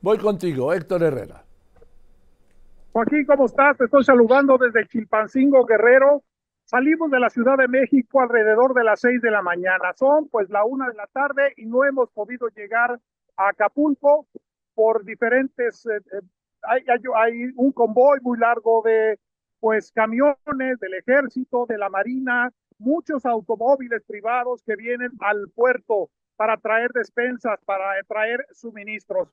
Voy contigo, Héctor Herrera. Joaquín, ¿cómo estás? Te estoy saludando desde Chilpancingo, Guerrero. Salimos de la Ciudad de México alrededor de las seis de la mañana. Son pues la una de la tarde y no hemos podido llegar a Acapulco por diferentes... Eh, eh, hay, hay, hay un convoy muy largo de pues camiones del ejército, de la marina, muchos automóviles privados que vienen al puerto para traer despensas, para traer suministros.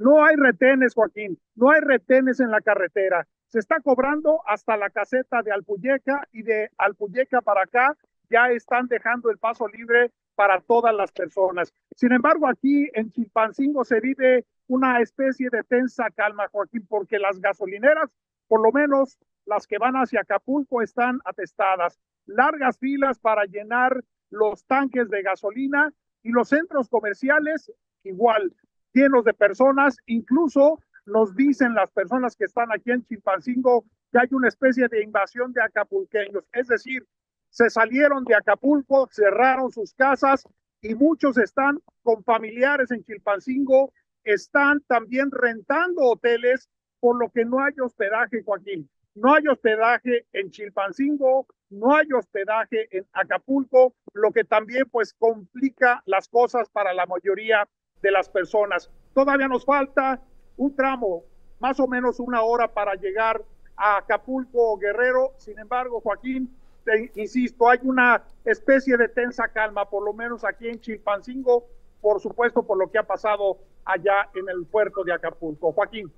No hay retenes, Joaquín, no hay retenes en la carretera. Se está cobrando hasta la caseta de Alpuyeca y de Alpuyeca para acá ya están dejando el paso libre para todas las personas. Sin embargo, aquí en Chilpancingo se vive una especie de tensa calma, Joaquín, porque las gasolineras, por lo menos las que van hacia Acapulco, están atestadas. Largas filas para llenar los tanques de gasolina y los centros comerciales igual, llenos de personas, incluso nos dicen las personas que están aquí en Chilpancingo que hay una especie de invasión de acapulqueños, es decir, se salieron de Acapulco, cerraron sus casas y muchos están con familiares en Chilpancingo, están también rentando hoteles, por lo que no hay hospedaje, Joaquín. No hay hospedaje en Chilpancingo, no hay hospedaje en Acapulco, lo que también pues complica las cosas para la mayoría de las personas. Todavía nos falta un tramo, más o menos una hora para llegar a Acapulco Guerrero. Sin embargo, Joaquín, te insisto, hay una especie de tensa calma, por lo menos aquí en Chilpancingo, por supuesto, por lo que ha pasado allá en el puerto de Acapulco. Joaquín.